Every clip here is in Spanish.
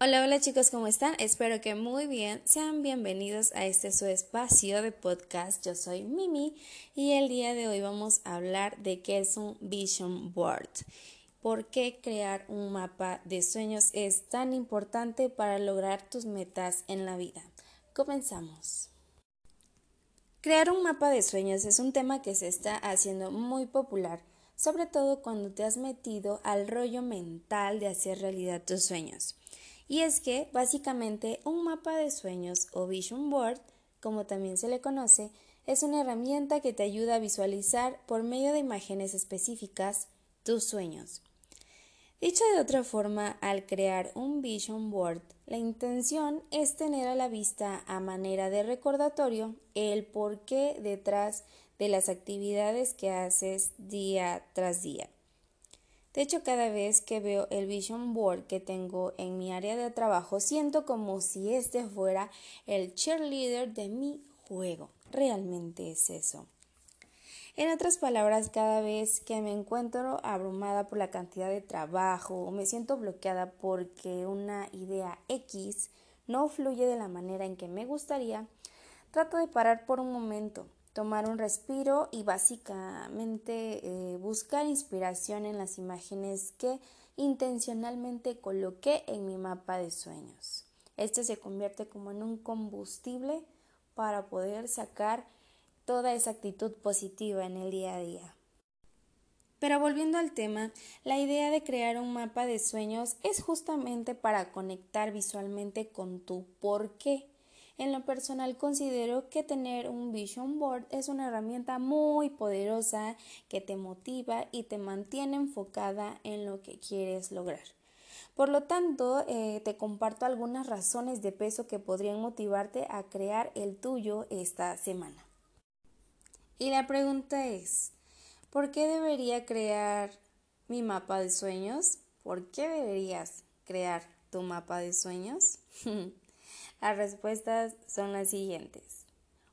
Hola, hola chicos, ¿cómo están? Espero que muy bien. Sean bienvenidos a este su espacio de podcast. Yo soy Mimi y el día de hoy vamos a hablar de qué es un vision board. ¿Por qué crear un mapa de sueños es tan importante para lograr tus metas en la vida? Comenzamos. Crear un mapa de sueños es un tema que se está haciendo muy popular, sobre todo cuando te has metido al rollo mental de hacer realidad tus sueños. Y es que, básicamente, un mapa de sueños o vision board, como también se le conoce, es una herramienta que te ayuda a visualizar por medio de imágenes específicas tus sueños. Dicho de otra forma, al crear un vision board, la intención es tener a la vista a manera de recordatorio el porqué detrás de las actividades que haces día tras día. De hecho, cada vez que veo el vision board que tengo en mi área de trabajo, siento como si este fuera el cheerleader de mi juego. Realmente es eso. En otras palabras, cada vez que me encuentro abrumada por la cantidad de trabajo o me siento bloqueada porque una idea X no fluye de la manera en que me gustaría, trato de parar por un momento, tomar un respiro y básicamente eh, buscar inspiración en las imágenes que intencionalmente coloqué en mi mapa de sueños. Este se convierte como en un combustible para poder sacar toda esa actitud positiva en el día a día. Pero volviendo al tema, la idea de crear un mapa de sueños es justamente para conectar visualmente con tu por qué en lo personal considero que tener un vision board es una herramienta muy poderosa que te motiva y te mantiene enfocada en lo que quieres lograr. Por lo tanto, eh, te comparto algunas razones de peso que podrían motivarte a crear el tuyo esta semana. Y la pregunta es, ¿por qué debería crear mi mapa de sueños? ¿Por qué deberías crear tu mapa de sueños? Las respuestas son las siguientes.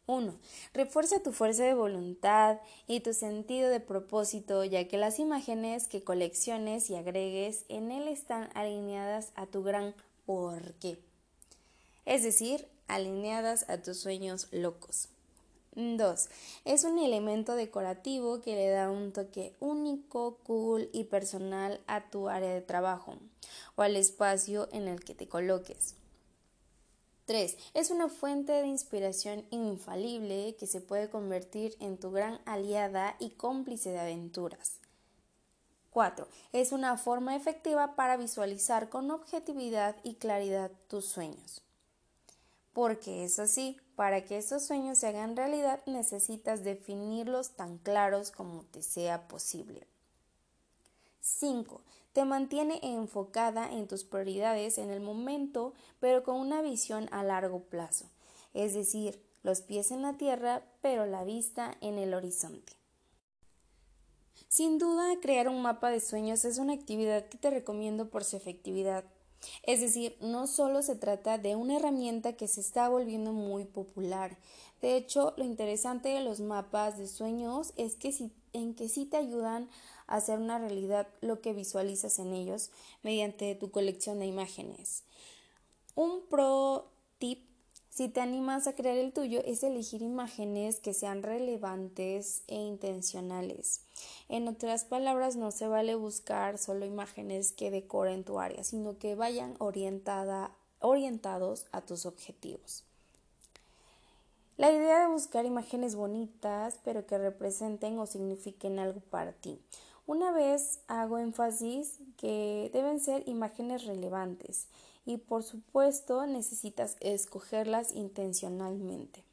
1. Refuerza tu fuerza de voluntad y tu sentido de propósito, ya que las imágenes que colecciones y agregues en él están alineadas a tu gran por qué. Es decir, alineadas a tus sueños locos. 2. Es un elemento decorativo que le da un toque único, cool y personal a tu área de trabajo o al espacio en el que te coloques. 3. Es una fuente de inspiración infalible que se puede convertir en tu gran aliada y cómplice de aventuras. 4. Es una forma efectiva para visualizar con objetividad y claridad tus sueños. Porque es así, para que esos sueños se hagan realidad necesitas definirlos tan claros como te sea posible. 5. Te mantiene enfocada en tus prioridades en el momento, pero con una visión a largo plazo, es decir, los pies en la tierra, pero la vista en el horizonte. Sin duda, crear un mapa de sueños es una actividad que te recomiendo por su efectividad. Es decir, no solo se trata de una herramienta que se está volviendo muy popular. De hecho, lo interesante de los mapas de sueños es que si, en que sí te ayudan hacer una realidad lo que visualizas en ellos mediante tu colección de imágenes. Un pro tip si te animas a crear el tuyo es elegir imágenes que sean relevantes e intencionales. En otras palabras, no se vale buscar solo imágenes que decoren tu área, sino que vayan orientada, orientados a tus objetivos. La idea de buscar imágenes bonitas, pero que representen o signifiquen algo para ti. Una vez hago énfasis que deben ser imágenes relevantes y por supuesto necesitas escogerlas intencionalmente.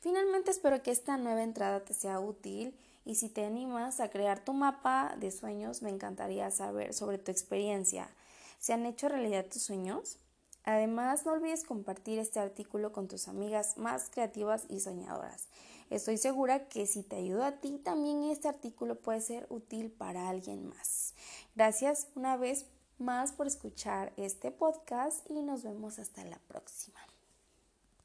Finalmente espero que esta nueva entrada te sea útil y si te animas a crear tu mapa de sueños me encantaría saber sobre tu experiencia. ¿Se han hecho realidad tus sueños? Además, no olvides compartir este artículo con tus amigas más creativas y soñadoras. Estoy segura que si te ayuda a ti, también este artículo puede ser útil para alguien más. Gracias una vez más por escuchar este podcast y nos vemos hasta la próxima.